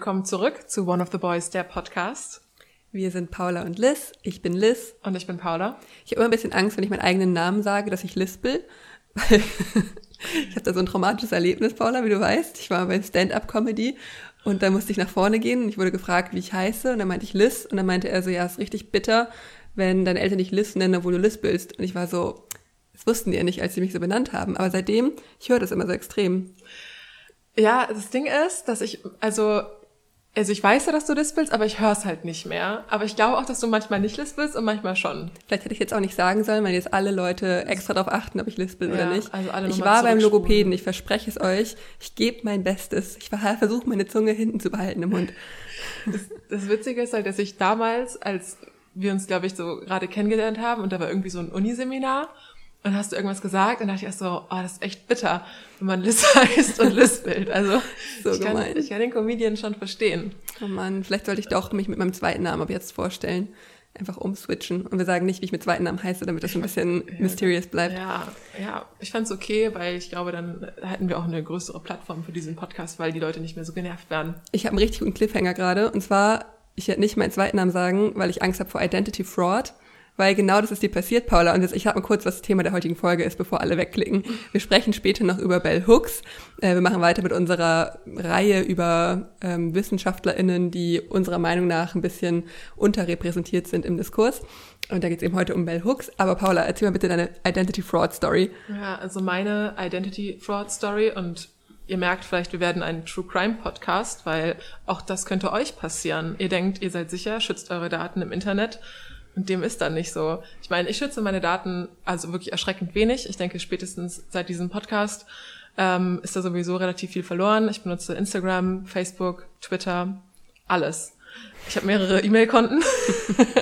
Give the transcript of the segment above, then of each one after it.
willkommen zurück zu One of the Boys, der Podcast. Wir sind Paula und Liz. Ich bin Liz. Und ich bin Paula. Ich habe immer ein bisschen Angst, wenn ich meinen eigenen Namen sage, dass ich lispel. Weil ich habe da so ein traumatisches Erlebnis, Paula, wie du weißt. Ich war bei Stand-up-Comedy und da musste ich nach vorne gehen und ich wurde gefragt, wie ich heiße. Und dann meinte ich Liz. Und dann meinte er so, ja, ist richtig bitter, wenn deine Eltern dich Liz nennen, obwohl du lispelst. Und ich war so, das wussten die ja nicht, als sie mich so benannt haben. Aber seitdem, ich höre das immer so extrem. Ja, das Ding ist, dass ich, also, also ich weiß ja, dass du lispelst, aber ich höre es halt nicht mehr. Aber ich glaube auch, dass du manchmal nicht lispelst und manchmal schon. Vielleicht hätte ich jetzt auch nicht sagen sollen, weil jetzt alle Leute extra darauf achten, ob ich lispel Ja, oder nicht. also alle ich war beim. Logopäden, ich verspreche es euch. Ich gebe mein Bestes. Ich versuche meine Zunge hinten zu behalten im Mund. Das Witzige ist halt, dass ich damals, als wir uns, glaube ich, so gerade kennengelernt haben und da war irgendwie so ein Uniseminar und hast du irgendwas gesagt und dachte ich erst so, oh, das ist echt bitter, wenn man Liz heißt und lispelt. Also So ich, kann, ich kann den Comedian schon verstehen. Oh Mann, vielleicht sollte ich doch mich mit meinem zweiten Namen ab jetzt vorstellen. Einfach umswitchen. Und wir sagen nicht, wie ich mit zweiten Namen heiße, damit das ein bisschen mysterious bleibt. Ja, ja, ich fand's okay, weil ich glaube, dann hätten wir auch eine größere Plattform für diesen Podcast, weil die Leute nicht mehr so genervt werden. Ich habe einen richtig guten Cliffhanger gerade. Und zwar, ich werde nicht meinen zweiten Namen sagen, weil ich Angst habe vor Identity Fraud. Weil genau das ist dir passiert, Paula. Und jetzt, ich sag mal kurz, was das Thema der heutigen Folge ist, bevor alle wegklicken. Wir sprechen später noch über Bell Hooks. Äh, wir machen weiter mit unserer Reihe über ähm, WissenschaftlerInnen, die unserer Meinung nach ein bisschen unterrepräsentiert sind im Diskurs. Und da geht es eben heute um Bell Hooks. Aber Paula, erzähl mal bitte deine Identity Fraud Story. Ja, also meine Identity Fraud Story und ihr merkt vielleicht, wir werden ein True Crime Podcast, weil auch das könnte euch passieren. Ihr denkt, ihr seid sicher, schützt eure Daten im Internet und dem ist dann nicht so. Ich meine, ich schütze meine Daten also wirklich erschreckend wenig. Ich denke, spätestens seit diesem Podcast ähm, ist da sowieso relativ viel verloren. Ich benutze Instagram, Facebook, Twitter, alles. Ich habe mehrere E-Mail-Konten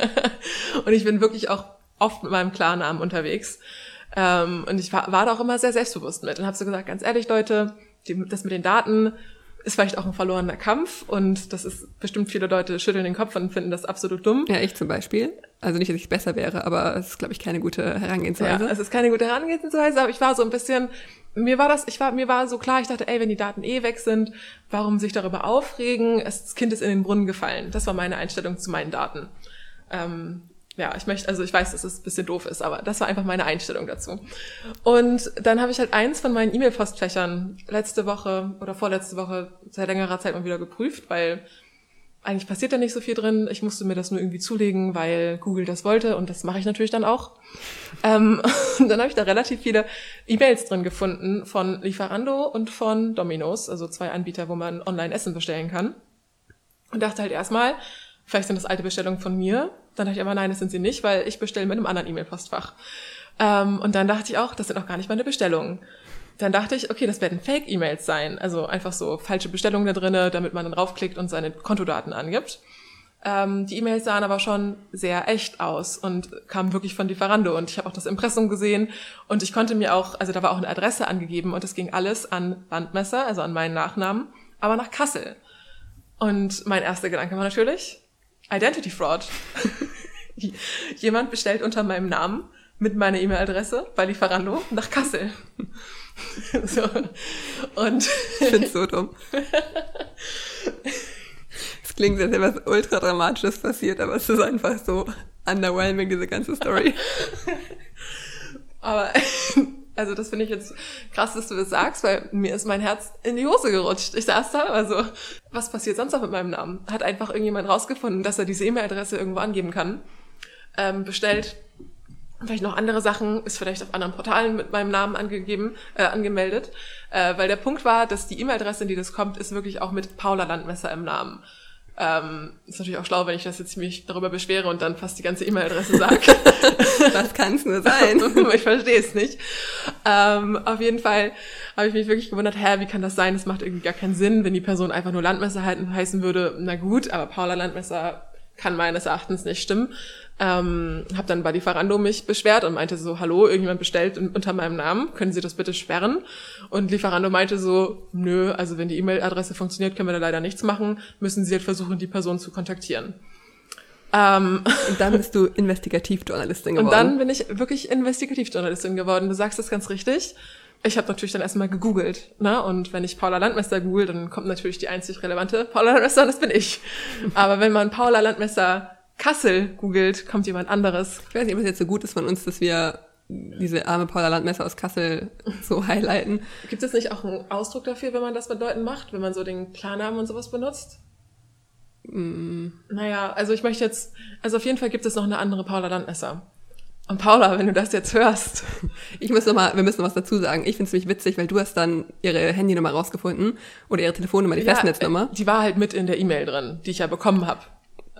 und ich bin wirklich auch oft mit meinem Klarnamen unterwegs. Ähm, und ich war, war da auch immer sehr selbstbewusst mit und habe so gesagt, ganz ehrlich, Leute, die, das mit den Daten ist vielleicht auch ein verlorener Kampf und das ist bestimmt viele Leute schütteln den Kopf und finden das absolut dumm. Ja, ich zum Beispiel. Also nicht, dass ich besser wäre, aber es ist, glaube ich, keine gute Ja, Herangehensweise. es ist keine gute Herangehensweise, aber ich war so ein bisschen, mir war das, ich war, mir war so klar, ich dachte, ey, wenn die Daten eh weg sind, warum sich darüber aufregen? Das Kind ist in den Brunnen gefallen. Das war meine Einstellung zu meinen Daten. Ähm, ja, ich möchte, also ich weiß, dass es ein bisschen doof ist, aber das war einfach meine Einstellung dazu. Und dann habe ich halt eins von meinen E-Mail-Postfächern letzte Woche oder vorletzte Woche seit längerer Zeit mal wieder geprüft, weil eigentlich passiert da nicht so viel drin. Ich musste mir das nur irgendwie zulegen, weil Google das wollte und das mache ich natürlich dann auch. Ähm, und dann habe ich da relativ viele E-Mails drin gefunden von Lieferando und von Domino's, also zwei Anbieter, wo man online Essen bestellen kann. Und dachte halt erstmal, vielleicht sind das alte Bestellungen von mir. Dann dachte ich aber, nein, das sind sie nicht, weil ich bestelle mit einem anderen E-Mail-Postfach. Ähm, und dann dachte ich auch, das sind auch gar nicht meine Bestellungen. Dann dachte ich, okay, das werden Fake-E-Mails sein. Also einfach so falsche Bestellungen da drinne, damit man dann raufklickt und seine Kontodaten angibt. Ähm, die E-Mails sahen aber schon sehr echt aus und kamen wirklich von Lieferando. Und ich habe auch das Impressum gesehen und ich konnte mir auch, also da war auch eine Adresse angegeben und es ging alles an Bandmesser, also an meinen Nachnamen, aber nach Kassel. Und mein erster Gedanke war natürlich Identity Fraud. Jemand bestellt unter meinem Namen mit meiner E-Mail-Adresse bei Lieferando nach Kassel. so. Und Ich finde so dumm. Es klingt, als wäre was ultra dramatisches passiert, aber es ist einfach so underwhelming, diese ganze Story. Aber also das finde ich jetzt krass, dass du das sagst, weil mir ist mein Herz in die Hose gerutscht. Ich saß da, also was passiert sonst noch mit meinem Namen? Hat einfach irgendjemand rausgefunden, dass er diese E-Mail-Adresse irgendwo angeben kann, ähm, bestellt vielleicht noch andere Sachen, ist vielleicht auf anderen Portalen mit meinem Namen angegeben, äh, angemeldet, äh, weil der Punkt war, dass die E-Mail-Adresse, in die das kommt, ist wirklich auch mit Paula Landmesser im Namen. Ähm, ist natürlich auch schlau, wenn ich das jetzt mich darüber beschwere und dann fast die ganze E-Mail-Adresse sage. Das kann es nur sein. ich verstehe es nicht. Ähm, auf jeden Fall habe ich mich wirklich gewundert, hä, wie kann das sein? Das macht irgendwie gar keinen Sinn, wenn die Person einfach nur Landmesser halten, heißen würde. Na gut, aber Paula Landmesser kann meines Erachtens nicht stimmen. Ähm, habe dann bei Lieferando mich beschwert und meinte so, hallo, irgendjemand bestellt un- unter meinem Namen, können Sie das bitte sperren? Und Lieferando meinte so, nö, also wenn die E-Mail-Adresse funktioniert, können wir da leider nichts machen, müssen Sie halt versuchen, die Person zu kontaktieren. Ähm, Und dann bist du Investigativjournalistin geworden. und dann bin ich wirklich Investigativjournalistin geworden. Du sagst das ganz richtig. Ich habe natürlich dann erstmal gegoogelt, ne? Und wenn ich Paula Landmesser google, dann kommt natürlich die einzig relevante Paula Landmesser, das bin ich. Aber wenn man Paula Landmesser Kassel googelt, kommt jemand anderes. Ich weiß nicht, ob es jetzt so gut ist von uns, dass wir diese arme Paula Landmesser aus Kassel so highlighten. Gibt es nicht auch einen Ausdruck dafür, wenn man das mit Leuten macht, wenn man so den Klarnamen und sowas benutzt? Mm. Naja, also ich möchte jetzt, also auf jeden Fall gibt es noch eine andere Paula Landmesser. Und Paula, wenn du das jetzt hörst. Ich muss noch mal, wir müssen noch was dazu sagen. Ich finde es nämlich witzig, weil du hast dann ihre Handynummer rausgefunden oder ihre Telefonnummer, die ja, Festnetznummer. Die war halt mit in der E-Mail drin, die ich ja bekommen habe.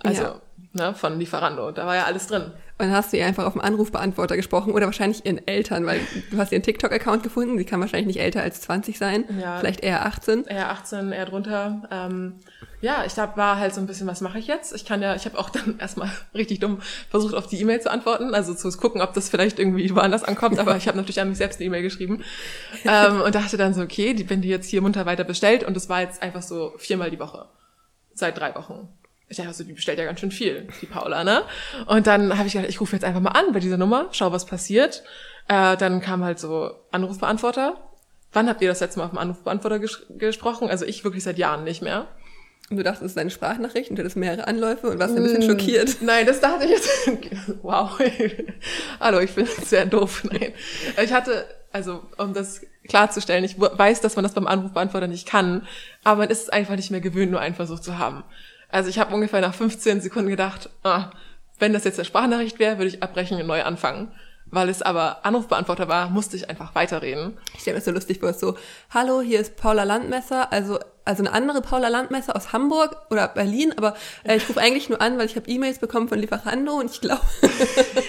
Also ja. ne, von Lieferando, da war ja alles drin. Und dann hast du ihr einfach auf dem Anrufbeantworter gesprochen oder wahrscheinlich ihren Eltern, weil du hast ihren TikTok-Account gefunden. Sie kann wahrscheinlich nicht älter als 20 sein, ja, vielleicht eher 18. Eher 18, eher drunter. Ähm, ja, ich hab, war halt so ein bisschen, was mache ich jetzt? Ich kann ja, ich habe auch dann erstmal richtig dumm versucht, auf die E-Mail zu antworten, also zu gucken, ob das vielleicht irgendwie woanders ankommt, aber ich habe natürlich an mich selbst eine E-Mail geschrieben ähm, und dachte dann so, okay, die, wenn die jetzt hier munter weiter bestellt und es war jetzt einfach so viermal die Woche, seit drei Wochen ich dachte so, die bestellt ja ganz schön viel, die Paula, ne? Und dann habe ich gedacht, ich rufe jetzt einfach mal an bei dieser Nummer, schau, was passiert. Äh, dann kam halt so Anrufbeantworter. Wann habt ihr das letzte Mal auf dem Anrufbeantworter ges gesprochen? Also ich wirklich seit Jahren nicht mehr. Und du dachtest, es ist eine Sprachnachricht und du hattest mehrere Anläufe und warst ein bisschen mm, schockiert. Nein, das dachte ich jetzt. wow. Hallo, ich bin sehr doof. Nein. Ich hatte, also um das klarzustellen, ich weiß, dass man das beim Anrufbeantworter nicht kann, aber man ist es einfach nicht mehr gewöhnt, nur einen Versuch zu haben. Also ich habe ungefähr nach 15 Sekunden gedacht, ah, wenn das jetzt eine Sprachnachricht wäre, würde ich abbrechen und neu anfangen. Weil es aber Anrufbeantworter war, musste ich einfach weiterreden. Ich stelle mir so lustig vor, so, hallo, hier ist Paula Landmesser, also also eine andere Paula Landmesser aus Hamburg oder Berlin, aber äh, ich rufe eigentlich nur an, weil ich habe E-Mails bekommen von Lieferando und ich glaube...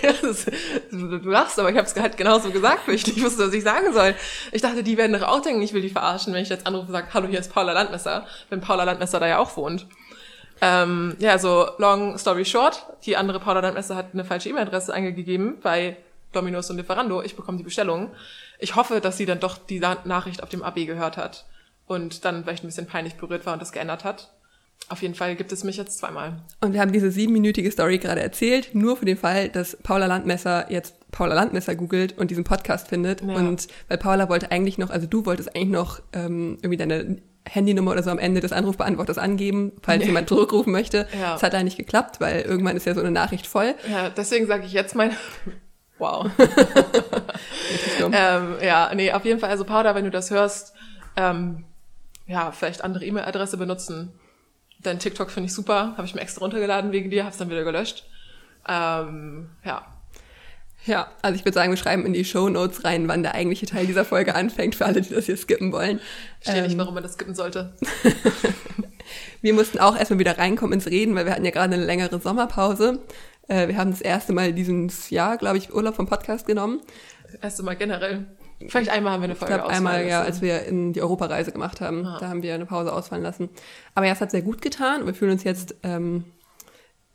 ja, du lachst, aber ich habe es halt genauso gesagt, weil ich nicht wusste, was ich sagen soll. Ich dachte, die werden doch auch denken, ich will die verarschen, wenn ich jetzt anrufe und sage, hallo, hier ist Paula Landmesser, wenn Paula Landmesser da ja auch wohnt. Ähm, ja, so long story short, die andere Paula Landmesser hat eine falsche E-Mail-Adresse eingegeben bei Dominos und Lieferando. Ich bekomme die Bestellung. Ich hoffe, dass sie dann doch die Nachricht auf dem AB gehört hat und dann vielleicht ein bisschen peinlich berührt war und das geändert hat. Auf jeden Fall gibt es mich jetzt zweimal. Und wir haben diese siebenminütige Story gerade erzählt, nur für den Fall, dass Paula Landmesser jetzt Paula Landmesser googelt und diesen Podcast findet. Ja. Und weil Paula wollte eigentlich noch, also du wolltest eigentlich noch ähm, irgendwie deine Handynummer oder so am Ende des Anrufbeantworters angeben, falls ja. jemand zurückrufen möchte. Ja. Das hat leider nicht geklappt, weil irgendwann ist ja so eine Nachricht voll. Ja, deswegen sage ich jetzt mein Wow. ähm, ja, nee, auf jeden Fall, also Paula, wenn du das hörst, ähm, ja, vielleicht andere E-Mail-Adresse benutzen. Dein TikTok finde ich super, habe ich mir extra runtergeladen wegen dir, habe es dann wieder gelöscht. Ähm, ja, ja, also ich würde sagen, wir schreiben in die Show Notes rein, wann der eigentliche Teil dieser Folge anfängt, für alle, die das hier skippen wollen. Ich verstehe ähm, nicht, warum man das skippen sollte. wir mussten auch erstmal wieder reinkommen ins Reden, weil wir hatten ja gerade eine längere Sommerpause. Äh, wir haben das erste Mal dieses Jahr, glaube ich, Urlaub vom Podcast genommen. Das erste Mal generell. Vielleicht einmal haben wir eine Folge ich glaub, einmal, ja, als wir in die Europareise gemacht haben. Ah. Da haben wir eine Pause ausfallen lassen. Aber ja, es hat sehr gut getan. Wir fühlen uns jetzt ähm,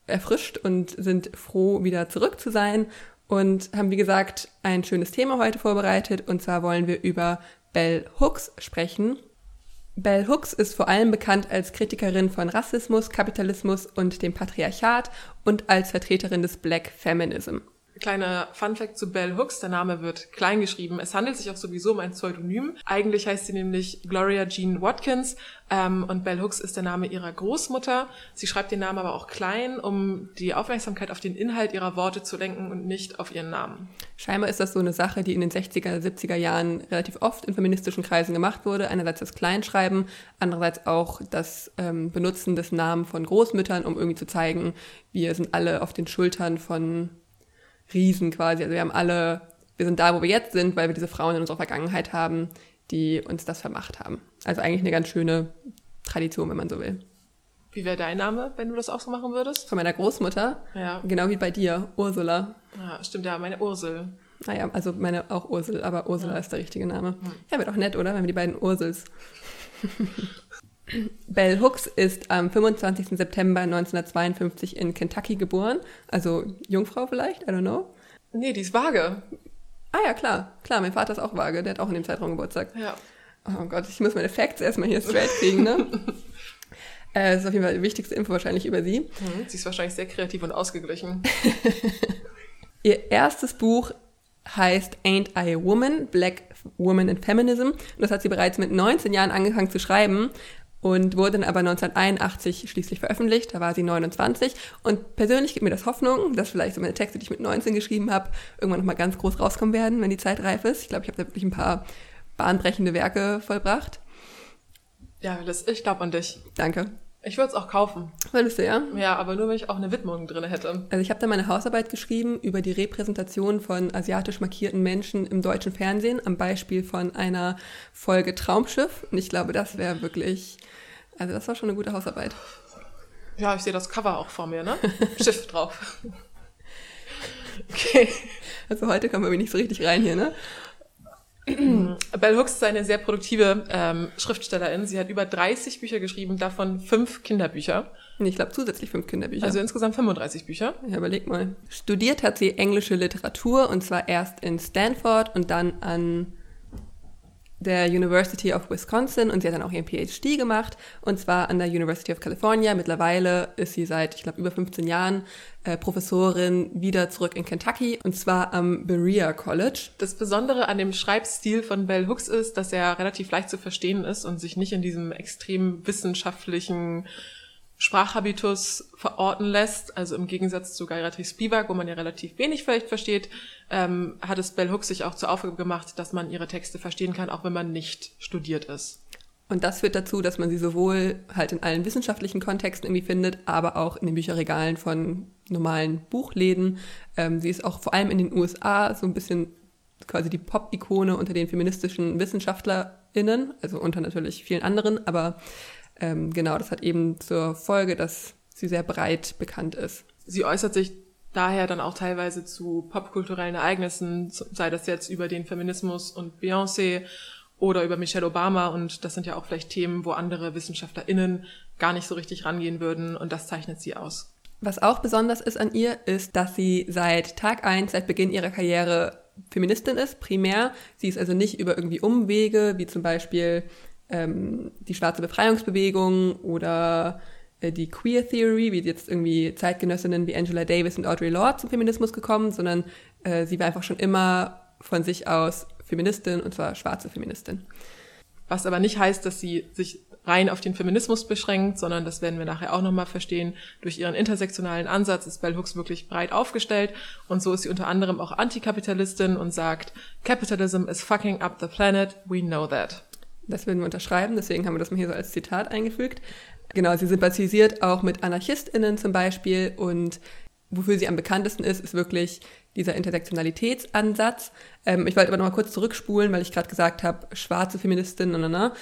erfrischt und sind froh, wieder zurück zu sein und haben, wie gesagt, ein schönes Thema heute vorbereitet. Und zwar wollen wir über Bell Hooks sprechen. Bell Hooks ist vor allem bekannt als Kritikerin von Rassismus, Kapitalismus und dem Patriarchat und als Vertreterin des Black Feminism. Kleiner Funfact zu Bell Hooks, der Name wird klein geschrieben. Es handelt sich auch sowieso um ein Pseudonym. Eigentlich heißt sie nämlich Gloria Jean Watkins ähm, und Bell Hooks ist der Name ihrer Großmutter. Sie schreibt den Namen aber auch klein, um die Aufmerksamkeit auf den Inhalt ihrer Worte zu lenken und nicht auf ihren Namen. Scheinbar ist das so eine Sache, die in den 60er, 70er Jahren relativ oft in feministischen Kreisen gemacht wurde. Einerseits das Kleinschreiben, andererseits auch das ähm, Benutzen des Namens von Großmüttern, um irgendwie zu zeigen, wir sind alle auf den Schultern von Riesen quasi. Also wir haben alle, wir sind da, wo wir jetzt sind, weil wir diese Frauen in unserer Vergangenheit haben, die uns das vermacht haben. Also eigentlich eine ganz schöne Tradition, wenn man so will. Wie wäre dein Name, wenn du das auch so machen würdest? Von meiner Großmutter. Ja. Genau wie bei dir, Ursula. Ja, stimmt, ja, meine Ursel. Naja, also meine auch Ursel, aber Ursula ja. ist der richtige Name. Ja, wäre doch nett, oder? Wenn wir die beiden Ursels. Bell Hooks ist am 25. September 1952 in Kentucky geboren. Also Jungfrau vielleicht, I don't know. Nee, die ist vage. Ah ja, klar. Klar, mein Vater ist auch vage. Der hat auch in dem Zeitraum Geburtstag. Ja. Oh Gott, ich muss meine Facts erstmal hier straight kriegen, ne? äh, das ist auf jeden Fall die wichtigste Info wahrscheinlich über sie. Mhm, sie ist wahrscheinlich sehr kreativ und ausgeglichen. Ihr erstes Buch heißt Ain't I a Woman? Black Woman in Feminism. Und das hat sie bereits mit 19 Jahren angefangen zu schreiben und wurde dann aber 1981 schließlich veröffentlicht. Da war sie 29. Und persönlich gibt mir das Hoffnung, dass vielleicht so meine Texte, die ich mit 19 geschrieben habe, irgendwann nochmal ganz groß rauskommen werden, wenn die Zeit reif ist. Ich glaube, ich habe da wirklich ein paar bahnbrechende Werke vollbracht. Ja, das, ich glaube an dich. Danke. Ich würde es auch kaufen. Würdest du, ja? Ja, aber nur, wenn ich auch eine Widmung drin hätte. Also ich habe da meine Hausarbeit geschrieben über die Repräsentation von asiatisch markierten Menschen im deutschen Fernsehen am Beispiel von einer Folge Traumschiff. Und ich glaube, das wäre wirklich, also das war schon eine gute Hausarbeit. Ja, ich sehe das Cover auch vor mir, ne? Schiff drauf. Okay. Also heute kommen wir nicht so richtig rein hier, ne? Bell Hooks ist eine sehr produktive ähm, Schriftstellerin. Sie hat über 30 Bücher geschrieben, davon fünf Kinderbücher. Ich glaube zusätzlich fünf Kinderbücher. Also insgesamt 35 Bücher. Ja, überleg mal. Studiert hat sie englische Literatur und zwar erst in Stanford und dann an der University of Wisconsin und sie hat dann auch ihren PhD gemacht und zwar an der University of California. Mittlerweile ist sie seit, ich glaube, über 15 Jahren äh, Professorin wieder zurück in Kentucky und zwar am Berea College. Das Besondere an dem Schreibstil von Bell Hooks ist, dass er relativ leicht zu verstehen ist und sich nicht in diesem extrem wissenschaftlichen Sprachhabitus verorten lässt, also im Gegensatz zu Gairatis Spivak, wo man ja relativ wenig vielleicht versteht, ähm, hat es Bell Hooks sich auch zur Aufgabe gemacht, dass man ihre Texte verstehen kann, auch wenn man nicht studiert ist. Und das führt dazu, dass man sie sowohl halt in allen wissenschaftlichen Kontexten irgendwie findet, aber auch in den Bücherregalen von normalen Buchläden. Ähm, sie ist auch vor allem in den USA so ein bisschen quasi die Pop-Ikone unter den feministischen WissenschaftlerInnen, also unter natürlich vielen anderen, aber ähm, genau, das hat eben zur Folge, dass sie sehr breit bekannt ist. Sie äußert sich daher dann auch teilweise zu popkulturellen Ereignissen, sei das jetzt über den Feminismus und Beyoncé oder über Michelle Obama und das sind ja auch vielleicht Themen, wo andere WissenschaftlerInnen gar nicht so richtig rangehen würden und das zeichnet sie aus. Was auch besonders ist an ihr, ist, dass sie seit Tag eins, seit Beginn ihrer Karriere Feministin ist, primär. Sie ist also nicht über irgendwie Umwege, wie zum Beispiel ähm, die schwarze Befreiungsbewegung oder äh, die Queer Theory, wie jetzt irgendwie Zeitgenössinnen wie Angela Davis und Audre Lorde zum Feminismus gekommen, sondern äh, sie war einfach schon immer von sich aus Feministin und zwar schwarze Feministin. Was aber nicht heißt, dass sie sich rein auf den Feminismus beschränkt, sondern das werden wir nachher auch nochmal verstehen. Durch ihren intersektionalen Ansatz ist Bell Hooks wirklich breit aufgestellt und so ist sie unter anderem auch Antikapitalistin und sagt, Capitalism is fucking up the planet, we know that. Das würden wir unterschreiben, deswegen haben wir das mal hier so als Zitat eingefügt. Genau, sie sympathisiert auch mit AnarchistInnen zum Beispiel und wofür sie am bekanntesten ist, ist wirklich dieser Intersektionalitätsansatz. Ähm, ich wollte aber noch mal kurz zurückspulen, weil ich gerade gesagt habe, schwarze Feministinnen, na, na.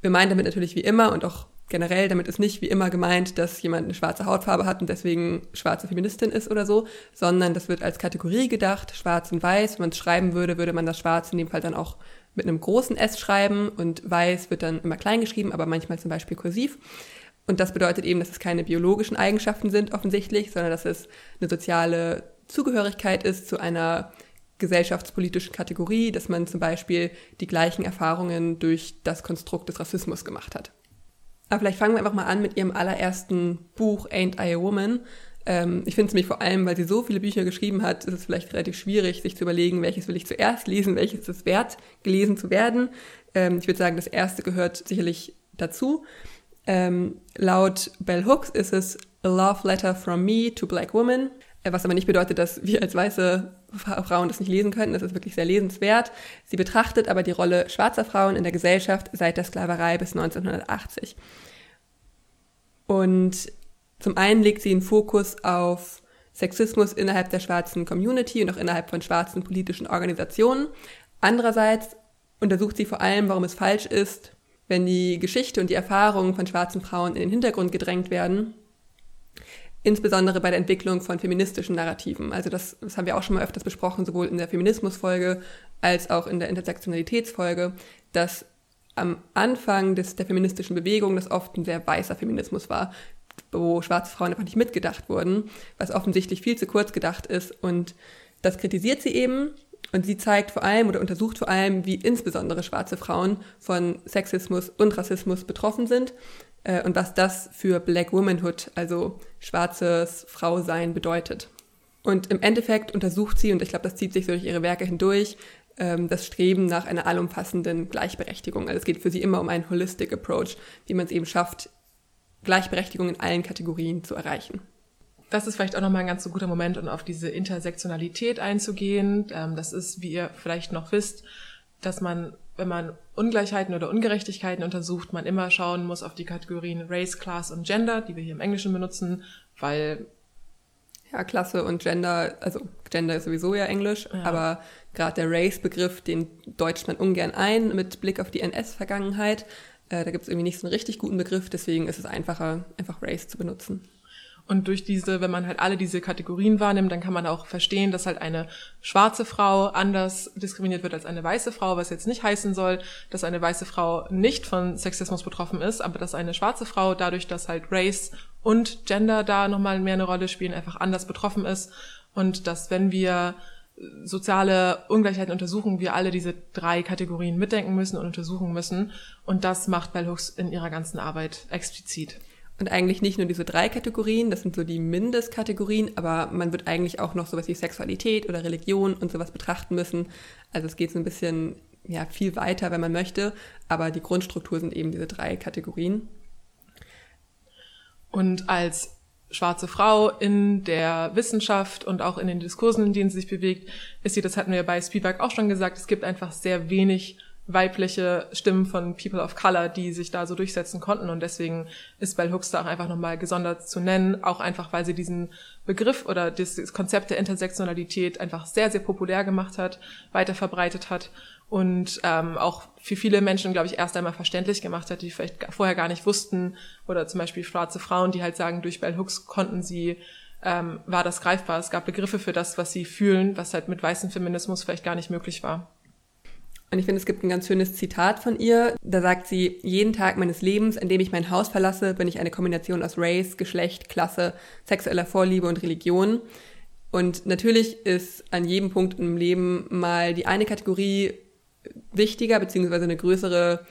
Wir meinen damit natürlich wie immer und auch generell, damit ist nicht wie immer gemeint, dass jemand eine schwarze Hautfarbe hat und deswegen schwarze Feministin ist oder so, sondern das wird als Kategorie gedacht, schwarz und weiß. Wenn man es schreiben würde, würde man das schwarz in dem Fall dann auch mit einem großen S schreiben und weiß wird dann immer klein geschrieben, aber manchmal zum Beispiel kursiv. Und das bedeutet eben, dass es keine biologischen Eigenschaften sind offensichtlich, sondern dass es eine soziale Zugehörigkeit ist zu einer gesellschaftspolitischen Kategorie, dass man zum Beispiel die gleichen Erfahrungen durch das Konstrukt des Rassismus gemacht hat. Aber vielleicht fangen wir einfach mal an mit ihrem allerersten Buch Ain't I a Woman, ähm, ich finde es mich vor allem, weil sie so viele Bücher geschrieben hat, ist es vielleicht relativ schwierig, sich zu überlegen, welches will ich zuerst lesen, welches ist es wert, gelesen zu werden. Ähm, ich würde sagen, das erste gehört sicherlich dazu. Ähm, laut Bell Hooks ist es A Love Letter from Me to Black Women, äh, was aber nicht bedeutet, dass wir als weiße Frauen das nicht lesen könnten. Das ist wirklich sehr lesenswert. Sie betrachtet aber die Rolle schwarzer Frauen in der Gesellschaft seit der Sklaverei bis 1980. Und zum einen legt sie einen Fokus auf Sexismus innerhalb der schwarzen Community und auch innerhalb von schwarzen politischen Organisationen. Andererseits untersucht sie vor allem, warum es falsch ist, wenn die Geschichte und die Erfahrungen von schwarzen Frauen in den Hintergrund gedrängt werden, insbesondere bei der Entwicklung von feministischen Narrativen. Also das, das haben wir auch schon mal öfters besprochen, sowohl in der Feminismusfolge als auch in der Intersektionalitätsfolge, dass am Anfang des, der feministischen Bewegung das oft ein sehr weißer Feminismus war, wo schwarze Frauen einfach nicht mitgedacht wurden, was offensichtlich viel zu kurz gedacht ist. Und das kritisiert sie eben. Und sie zeigt vor allem oder untersucht vor allem, wie insbesondere schwarze Frauen von Sexismus und Rassismus betroffen sind äh, und was das für Black Womanhood, also schwarzes Frausein, bedeutet. Und im Endeffekt untersucht sie, und ich glaube, das zieht sich durch ihre Werke hindurch, ähm, das Streben nach einer allumfassenden Gleichberechtigung. Also es geht für sie immer um einen Holistic Approach, wie man es eben schafft, Gleichberechtigung in allen Kategorien zu erreichen. Das ist vielleicht auch nochmal ein ganz so guter Moment, um auf diese Intersektionalität einzugehen. Ähm, das ist, wie ihr vielleicht noch wisst, dass man, wenn man Ungleichheiten oder Ungerechtigkeiten untersucht, man immer schauen muss auf die Kategorien Race, Class und Gender, die wir hier im Englischen benutzen, weil ja, Klasse und Gender, also Gender ist sowieso ja Englisch, ja. aber gerade der Race-Begriff, den deutscht man ungern ein mit Blick auf die NS-Vergangenheit. Äh, da gibt es irgendwie nicht so einen richtig guten Begriff, deswegen ist es einfacher, einfach Race zu benutzen. Und durch diese, wenn man halt alle diese Kategorien wahrnimmt, dann kann man auch verstehen, dass halt eine schwarze Frau anders diskriminiert wird als eine weiße Frau, was jetzt nicht heißen soll, dass eine weiße Frau nicht von Sexismus betroffen ist, aber dass eine schwarze Frau dadurch, dass halt Race und Gender da nochmal mehr eine Rolle spielen, einfach anders betroffen ist und dass wenn wir soziale Ungleichheiten untersuchen, wir alle diese drei Kategorien mitdenken müssen und untersuchen müssen. Und das macht Bell Hooks in ihrer ganzen Arbeit explizit. Und eigentlich nicht nur diese drei Kategorien, das sind so die Mindestkategorien, aber man wird eigentlich auch noch sowas wie Sexualität oder Religion und sowas betrachten müssen. Also es geht so ein bisschen ja, viel weiter, wenn man möchte, aber die Grundstruktur sind eben diese drei Kategorien. Und als schwarze Frau in der Wissenschaft und auch in den Diskursen, in denen sie sich bewegt, ist sie, das hatten wir bei Spielberg auch schon gesagt, es gibt einfach sehr wenig weibliche Stimmen von People of Color, die sich da so durchsetzen konnten. Und deswegen ist Bell Hooks da auch einfach nochmal gesondert zu nennen, auch einfach, weil sie diesen Begriff oder das Konzept der Intersektionalität einfach sehr, sehr populär gemacht hat, weiter verbreitet hat und ähm, auch für viele Menschen, glaube ich, erst einmal verständlich gemacht hat, die vielleicht vorher gar nicht wussten oder zum Beispiel schwarze Frauen, die halt sagen, durch Bell Hooks konnten sie ähm, war das greifbar. Es gab Begriffe für das, was sie fühlen, was halt mit weißem Feminismus vielleicht gar nicht möglich war. Und ich finde, es gibt ein ganz schönes Zitat von ihr. Da sagt sie, jeden Tag meines Lebens, in dem ich mein Haus verlasse, bin ich eine Kombination aus Race, Geschlecht, Klasse, sexueller Vorliebe und Religion. Und natürlich ist an jedem Punkt im Leben mal die eine Kategorie wichtiger, beziehungsweise eine größere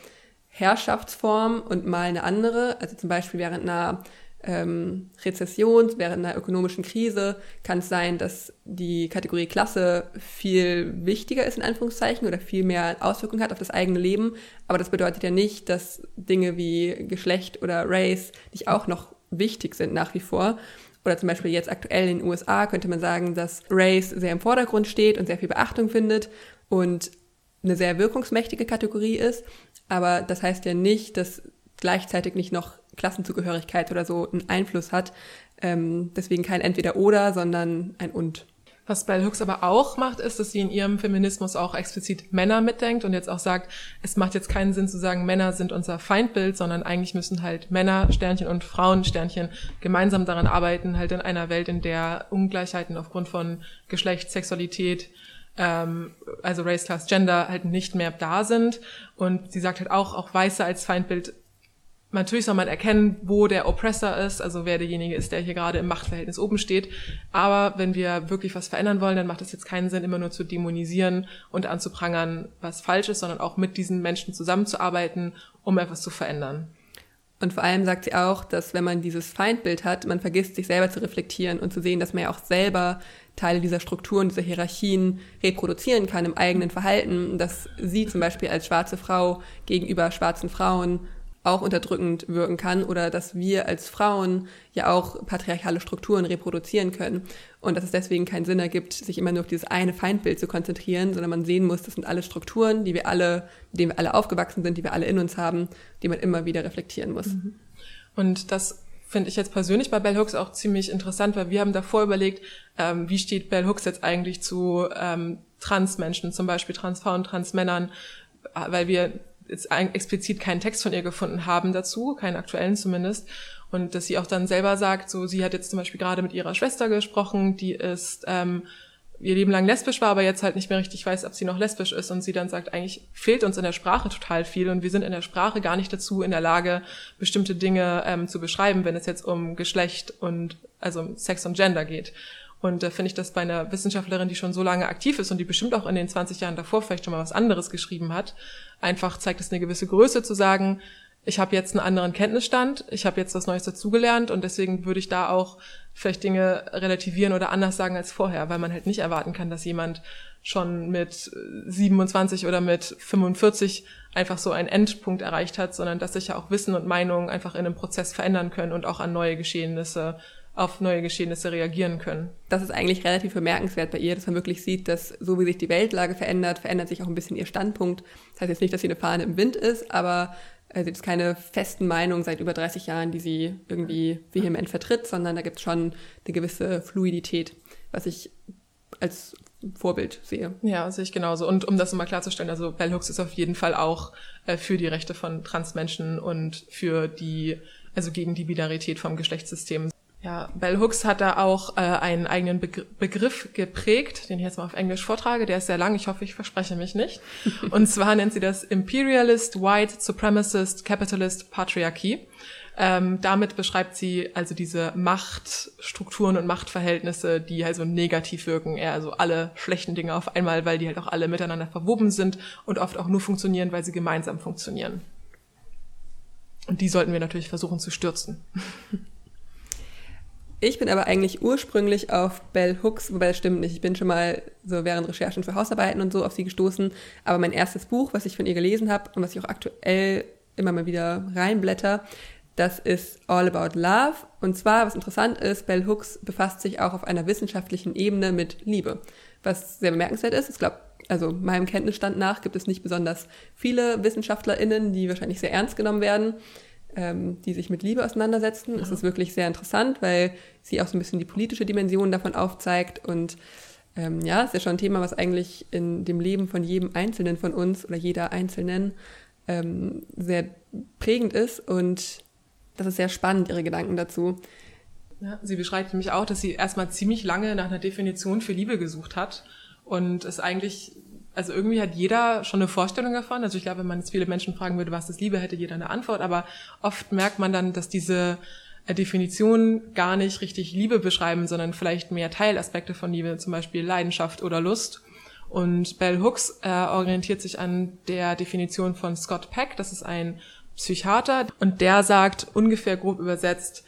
Herrschaftsform und mal eine andere. Also zum Beispiel während einer ähm, Rezession, während einer ökonomischen Krise kann es sein, dass die Kategorie Klasse viel wichtiger ist, in Anführungszeichen, oder viel mehr Auswirkungen hat auf das eigene Leben. Aber das bedeutet ja nicht, dass Dinge wie Geschlecht oder Race nicht auch noch wichtig sind nach wie vor. Oder zum Beispiel jetzt aktuell in den USA könnte man sagen, dass Race sehr im Vordergrund steht und sehr viel Beachtung findet und eine sehr wirkungsmächtige Kategorie ist. Aber das heißt ja nicht, dass gleichzeitig nicht noch Klassenzugehörigkeit oder so einen Einfluss hat. Ähm, deswegen kein Entweder-Oder, sondern ein Und. Was Bell Hooks aber auch macht, ist, dass sie in ihrem Feminismus auch explizit Männer mitdenkt und jetzt auch sagt, es macht jetzt keinen Sinn zu sagen, Männer sind unser Feindbild, sondern eigentlich müssen halt Männer, Sternchen und Frauen, Sternchen gemeinsam daran arbeiten, halt in einer Welt, in der Ungleichheiten aufgrund von Geschlecht, Sexualität, ähm, also Race, Class, Gender halt nicht mehr da sind. Und sie sagt halt auch, auch Weiße als Feindbild Natürlich soll man erkennen, wo der Oppressor ist, also wer derjenige ist, der hier gerade im Machtverhältnis oben steht. Aber wenn wir wirklich was verändern wollen, dann macht es jetzt keinen Sinn, immer nur zu dämonisieren und anzuprangern, was falsch ist, sondern auch mit diesen Menschen zusammenzuarbeiten, um etwas zu verändern. Und vor allem sagt sie auch, dass wenn man dieses Feindbild hat, man vergisst, sich selber zu reflektieren und zu sehen, dass man ja auch selber Teile dieser Strukturen, dieser Hierarchien reproduzieren kann im eigenen Verhalten. Dass sie zum Beispiel als schwarze Frau gegenüber schwarzen Frauen auch unterdrückend wirken kann oder dass wir als Frauen ja auch patriarchale Strukturen reproduzieren können und dass es deswegen keinen Sinn ergibt, sich immer nur auf dieses eine Feindbild zu konzentrieren, sondern man sehen muss, das sind alle Strukturen, die wir alle, mit denen wir alle aufgewachsen sind, die wir alle in uns haben, die man immer wieder reflektieren muss. Mhm. Und das finde ich jetzt persönlich bei Bell Hooks auch ziemlich interessant, weil wir haben davor überlegt, ähm, wie steht Bell Hooks jetzt eigentlich zu ähm, Transmenschen, zum Beispiel Transfrauen, Transmännern, weil wir jetzt explizit keinen Text von ihr gefunden haben dazu, keinen aktuellen zumindest. Und dass sie auch dann selber sagt, so sie hat jetzt zum Beispiel gerade mit ihrer Schwester gesprochen, die ist ähm, ihr Leben lang lesbisch war, aber jetzt halt nicht mehr richtig weiß, ob sie noch lesbisch ist. Und sie dann sagt, eigentlich fehlt uns in der Sprache total viel und wir sind in der Sprache gar nicht dazu in der Lage, bestimmte Dinge ähm, zu beschreiben, wenn es jetzt um Geschlecht und also Sex und Gender geht. Und da finde ich das bei einer Wissenschaftlerin, die schon so lange aktiv ist und die bestimmt auch in den 20 Jahren davor vielleicht schon mal was anderes geschrieben hat, einfach zeigt es eine gewisse Größe zu sagen, ich habe jetzt einen anderen Kenntnisstand, ich habe jetzt was Neues dazugelernt und deswegen würde ich da auch vielleicht Dinge relativieren oder anders sagen als vorher, weil man halt nicht erwarten kann, dass jemand schon mit 27 oder mit 45 einfach so einen Endpunkt erreicht hat, sondern dass sich ja auch Wissen und Meinungen einfach in einem Prozess verändern können und auch an neue Geschehnisse auf neue Geschehnisse reagieren können. Das ist eigentlich relativ bemerkenswert bei ihr, dass man wirklich sieht, dass so wie sich die Weltlage verändert, verändert sich auch ein bisschen ihr Standpunkt. Das heißt jetzt nicht, dass sie eine Fahne im Wind ist, aber also es ist keine festen Meinungen seit über 30 Jahren, die sie irgendwie vehement vertritt, sondern da gibt es schon eine gewisse Fluidität, was ich als Vorbild sehe. Ja, sehe ich genauso. Und um das mal klarzustellen, also Bell Hooks ist auf jeden Fall auch äh, für die Rechte von Transmenschen und für die, also gegen die Binarität vom Geschlechtssystem. Ja, Bell Hooks hat da auch äh, einen eigenen Begr Begriff geprägt, den ich jetzt mal auf Englisch vortrage. Der ist sehr lang, ich hoffe, ich verspreche mich nicht. Und zwar nennt sie das Imperialist, White, Supremacist, Capitalist, Patriarchy. Ähm, damit beschreibt sie also diese Machtstrukturen und Machtverhältnisse, die also negativ wirken, eher also alle schlechten Dinge auf einmal, weil die halt auch alle miteinander verwoben sind und oft auch nur funktionieren, weil sie gemeinsam funktionieren. Und die sollten wir natürlich versuchen zu stürzen. Ich bin aber eigentlich ursprünglich auf Bell Hooks, wobei das stimmt nicht. Ich bin schon mal so während Recherchen für Hausarbeiten und so auf sie gestoßen. Aber mein erstes Buch, was ich von ihr gelesen habe und was ich auch aktuell immer mal wieder reinblätter, das ist All About Love. Und zwar, was interessant ist, Bell Hooks befasst sich auch auf einer wissenschaftlichen Ebene mit Liebe. Was sehr bemerkenswert ist. Ich glaube, also meinem Kenntnisstand nach gibt es nicht besonders viele WissenschaftlerInnen, die wahrscheinlich sehr ernst genommen werden ähm, die sich mit Liebe auseinandersetzen. Es ist wirklich sehr interessant, weil sie auch so ein bisschen die politische Dimension davon aufzeigt. Und ähm, ja, ist ja schon ein Thema, was eigentlich in dem Leben von jedem Einzelnen von uns oder jeder Einzelnen ähm, sehr prägend ist. Und das ist sehr spannend, ihre Gedanken dazu. Ja, sie beschreibt nämlich auch, dass sie erstmal ziemlich lange nach einer Definition für Liebe gesucht hat und es eigentlich also irgendwie hat jeder schon eine Vorstellung davon. Also ich glaube, wenn man jetzt viele Menschen fragen würde, was ist Liebe, hätte jeder eine Antwort. Aber oft merkt man dann, dass diese äh, Definitionen gar nicht richtig Liebe beschreiben, sondern vielleicht mehr Teilaspekte von Liebe, zum Beispiel Leidenschaft oder Lust. Und Bell Hooks äh, orientiert sich an der Definition von Scott Peck, das ist ein Psychiater, und der sagt ungefähr grob übersetzt,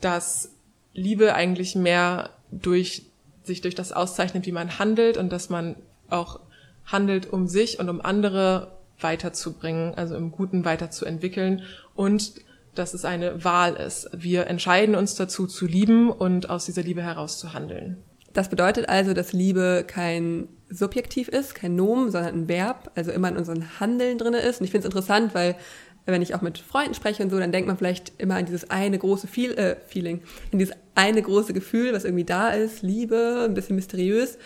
dass Liebe eigentlich mehr durch sich durch das auszeichnet, wie man handelt und dass man auch handelt, um sich und um andere weiterzubringen, also im Guten weiterzuentwickeln und dass es eine Wahl ist. Wir entscheiden uns dazu zu lieben und aus dieser Liebe heraus zu handeln. Das bedeutet also, dass Liebe kein Subjektiv ist, kein Nomen, sondern ein Verb, also immer in unseren Handeln drinne ist. Und ich finde es interessant, weil wenn ich auch mit Freunden spreche und so, dann denkt man vielleicht immer an dieses eine große Feel, äh, Feeling, in dieses eine große Gefühl, was irgendwie da ist, Liebe, ein bisschen mysteriös.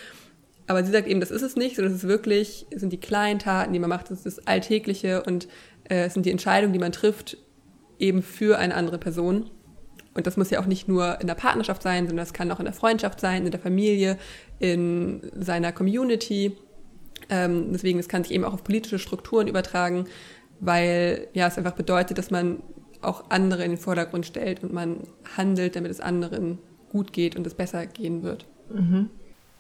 Aber sie sagt eben, das ist es nicht, sondern es ist wirklich, es sind die kleinen Taten, die man macht, es ist das Alltägliche und äh, es sind die Entscheidungen, die man trifft, eben für eine andere Person. Und das muss ja auch nicht nur in der Partnerschaft sein, sondern das kann auch in der Freundschaft sein, in der Familie, in seiner Community. Ähm, deswegen, das kann sich eben auch auf politische Strukturen übertragen, weil ja es einfach bedeutet, dass man auch andere in den Vordergrund stellt und man handelt, damit es anderen gut geht und es besser gehen wird. Mhm.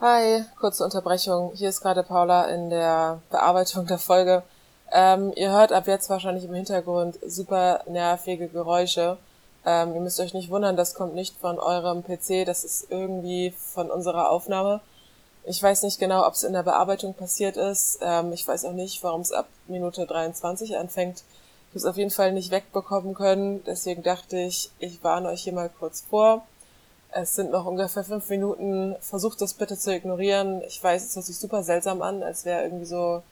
Hi, kurze Unterbrechung. Hier ist gerade Paula in der Bearbeitung der Folge. Ähm, ihr hört ab jetzt wahrscheinlich im Hintergrund super nervige Geräusche. Ähm, ihr müsst euch nicht wundern, das kommt nicht von eurem PC, das ist irgendwie von unserer Aufnahme. Ich weiß nicht genau, ob es in der Bearbeitung passiert ist. Ähm, ich weiß auch nicht, warum es ab Minute 23 anfängt. Ich habe es auf jeden Fall nicht wegbekommen können. Deswegen dachte ich, ich warne euch hier mal kurz vor. Es sind noch ungefähr fünf Minuten. Versucht das bitte zu ignorieren. Ich weiß, es hört sich super seltsam an, als wäre irgendwie so,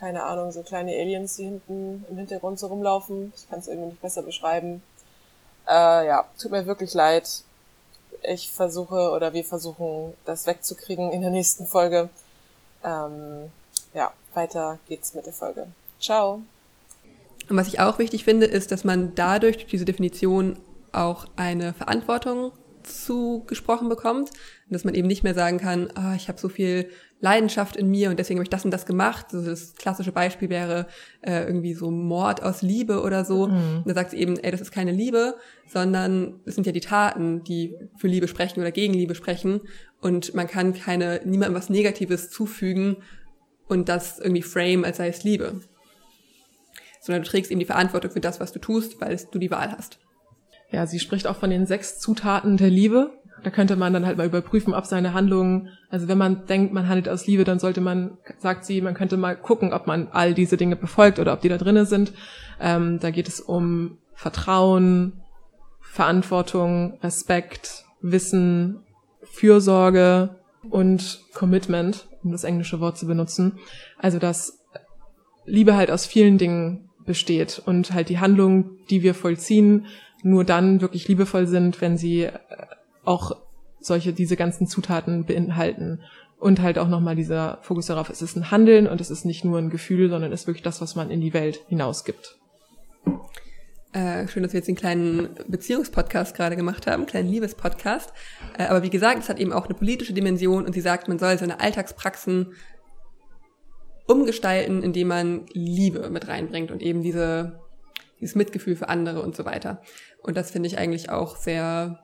keine Ahnung, so kleine Aliens, die hinten im Hintergrund so rumlaufen. Ich kann es irgendwie nicht besser beschreiben. Äh, ja, tut mir wirklich leid. Ich versuche oder wir versuchen, das wegzukriegen in der nächsten Folge. Ähm, ja, weiter geht's mit der Folge. Ciao. Und was ich auch wichtig finde, ist, dass man dadurch durch diese Definition auch eine Verantwortung zugesprochen bekommt. Und dass man eben nicht mehr sagen kann, ah, ich habe so viel Leidenschaft in mir und deswegen habe ich das und das gemacht. Also das klassische Beispiel wäre äh, irgendwie so Mord aus Liebe oder so. Mhm. Und da sagt sie eben, ey, das ist keine Liebe, sondern es sind ja die Taten, die für Liebe sprechen oder gegen Liebe sprechen. Und man kann keine, niemandem was Negatives zufügen und das irgendwie frame, als sei es Liebe. sondern du trägst eben die Verantwortung für das, was du tust, weil du die Wahl hast. Ja, sie spricht auch von den sechs Zutaten der Liebe. Da könnte man dann halt mal überprüfen, ob seine Handlungen, also wenn man denkt, man handelt aus Liebe, dann sollte man, sagt sie, man könnte mal gucken, ob man all diese Dinge befolgt oder ob die da drinnen sind. Ähm, da geht es um Vertrauen, Verantwortung, Respekt, Wissen, Fürsorge und Commitment, um das englische Wort zu benutzen. Also dass Liebe halt aus vielen Dingen besteht und halt die Handlungen, die wir vollziehen, nur dann wirklich liebevoll sind, wenn sie äh, auch solche, diese ganzen Zutaten beinhalten. Und halt auch nochmal dieser Fokus darauf, es ist ein Handeln und es ist nicht nur ein Gefühl, sondern es ist wirklich das, was man in die Welt hinausgibt. Äh, schön, dass wir jetzt einen kleinen Beziehungspodcast gerade gemacht haben, einen kleinen Liebespodcast. Äh, aber wie gesagt, es hat eben auch eine politische Dimension und sie sagt, man soll seine Alltagspraxen umgestalten, indem man Liebe mit reinbringt und eben diese, dieses Mitgefühl für andere und so weiter. Und das finde ich eigentlich auch sehr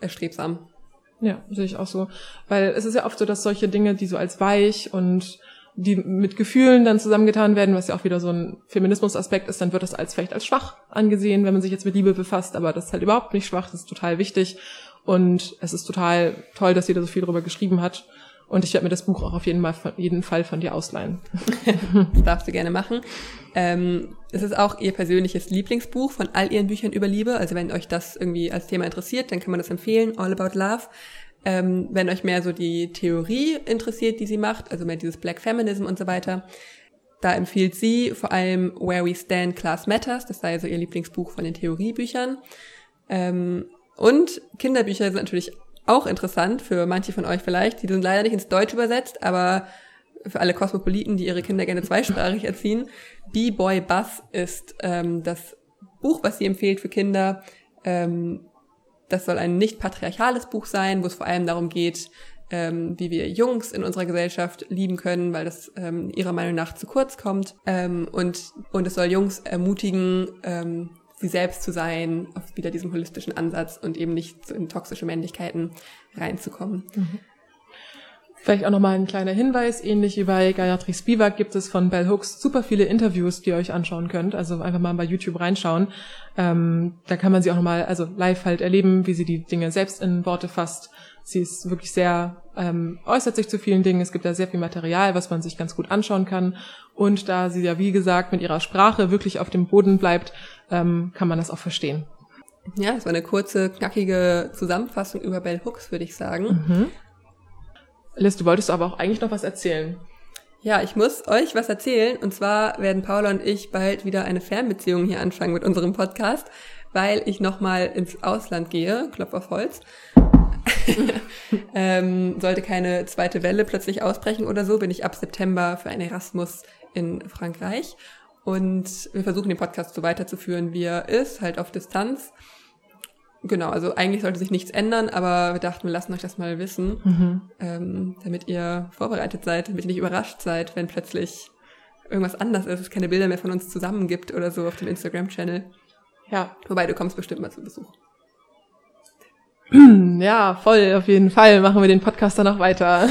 erstrebsam. Ja, sehe ich auch so. Weil es ist ja oft so, dass solche Dinge, die so als weich und die mit Gefühlen dann zusammengetan werden, was ja auch wieder so ein Feminismus-Aspekt ist, dann wird das als vielleicht als schwach angesehen, wenn man sich jetzt mit Liebe befasst, aber das ist halt überhaupt nicht schwach, das ist total wichtig und es ist total toll, dass da so viel drüber geschrieben hat und ich werde mir das Buch auch auf jeden, Mal, jeden Fall von dir ausleihen. das darfst du gerne machen. Ähm, es ist auch ihr persönliches Lieblingsbuch von all ihren Büchern über Liebe. Also wenn euch das irgendwie als Thema interessiert, dann kann man das empfehlen. All About Love. Ähm, wenn euch mehr so die Theorie interessiert, die sie macht, also mehr dieses Black Feminism und so weiter, da empfiehlt sie vor allem Where We Stand Class Matters. Das sei also ihr Lieblingsbuch von den Theoriebüchern. Ähm, und Kinderbücher sind natürlich auch interessant für manche von euch vielleicht. Die sind leider nicht ins Deutsch übersetzt, aber für alle Kosmopoliten, die ihre Kinder gerne zweisprachig erziehen. B-Boy Buzz ist ähm, das Buch, was sie empfiehlt für Kinder. Ähm, das soll ein nicht patriarchales Buch sein, wo es vor allem darum geht, ähm, wie wir Jungs in unserer Gesellschaft lieben können, weil das ähm, ihrer Meinung nach zu kurz kommt. Ähm, und, und es soll Jungs ermutigen, ähm, sie selbst zu sein, auf wieder diesem holistischen Ansatz und eben nicht in toxische Männlichkeiten reinzukommen. Mhm. Vielleicht auch nochmal ein kleiner Hinweis, ähnlich wie bei Gayatri Spivak gibt es von Bell Hooks super viele Interviews, die ihr euch anschauen könnt. Also einfach mal bei YouTube reinschauen. Ähm, da kann man sie auch nochmal, also live halt erleben, wie sie die Dinge selbst in Worte fasst. Sie ist wirklich sehr, ähm, äußert sich zu vielen Dingen. Es gibt da sehr viel Material, was man sich ganz gut anschauen kann. Und da sie ja, wie gesagt, mit ihrer Sprache wirklich auf dem Boden bleibt, ähm, kann man das auch verstehen. Ja, das war eine kurze, knackige Zusammenfassung über Bell Hooks, würde ich sagen. Mhm. Liz, du wolltest aber auch eigentlich noch was erzählen. Ja, ich muss euch was erzählen. Und zwar werden Paula und ich bald wieder eine Fernbeziehung hier anfangen mit unserem Podcast, weil ich nochmal ins Ausland gehe, Klopf auf Holz. ähm, sollte keine zweite Welle plötzlich ausbrechen oder so, bin ich ab September für ein Erasmus in Frankreich. Und wir versuchen den Podcast so weiterzuführen, wie er ist, halt auf Distanz. Genau, also eigentlich sollte sich nichts ändern, aber wir dachten, wir lassen euch das mal wissen, mhm. ähm, damit ihr vorbereitet seid, damit ihr nicht überrascht seid, wenn plötzlich irgendwas anders ist, es keine Bilder mehr von uns zusammen gibt oder so auf dem Instagram-Channel. Ja. Wobei, du kommst bestimmt mal zu Besuch. Ja, voll, auf jeden Fall. Machen wir den Podcast dann noch weiter.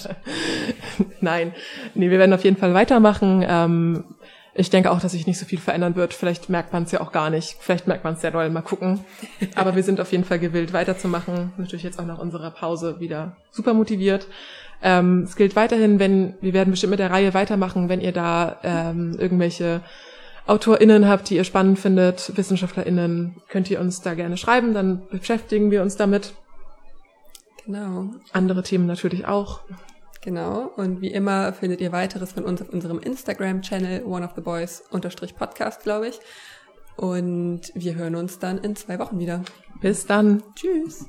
Nein, nee, wir werden auf jeden Fall weitermachen. Ähm, ich denke auch, dass sich nicht so viel verändern wird. Vielleicht merkt man es ja auch gar nicht. Vielleicht merkt man es sehr doll. Mal gucken. Aber wir sind auf jeden Fall gewillt, weiterzumachen. Natürlich jetzt auch nach unserer Pause wieder super motiviert. Ähm, es gilt weiterhin, wenn wir werden bestimmt mit der Reihe weitermachen, wenn ihr da ähm, irgendwelche AutorInnen habt, die ihr spannend findet, WissenschaftlerInnen, könnt ihr uns da gerne schreiben, dann beschäftigen wir uns damit. Genau. Andere Themen natürlich auch. Genau. Und wie immer findet ihr weiteres von uns auf unserem Instagram-Channel One of the Boys unterstrich Podcast, glaube ich. Und wir hören uns dann in zwei Wochen wieder. Bis dann. Tschüss.